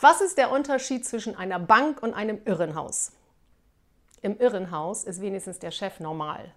Was ist der Unterschied zwischen einer Bank und einem Irrenhaus? Im Irrenhaus ist wenigstens der Chef normal.